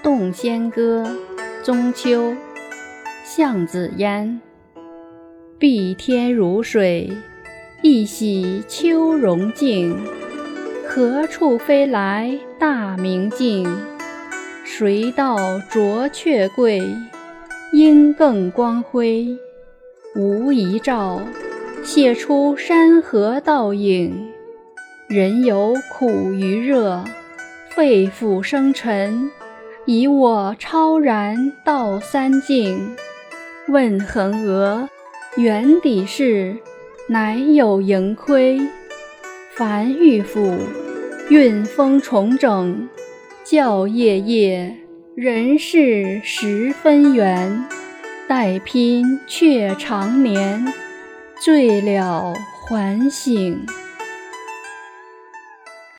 洞仙歌，中秋，向子烟。碧天如水，一洗秋容净。何处飞来大明镜？谁道卓却贵，应更光辉。无遗照，写出山河倒影。人有苦与热，肺腑生尘。以我超然道三境。问姮娥，原底事乃有盈亏。凡玉府，运风重整，教夜夜，人事十分圆。待拼却长年，醉了还醒。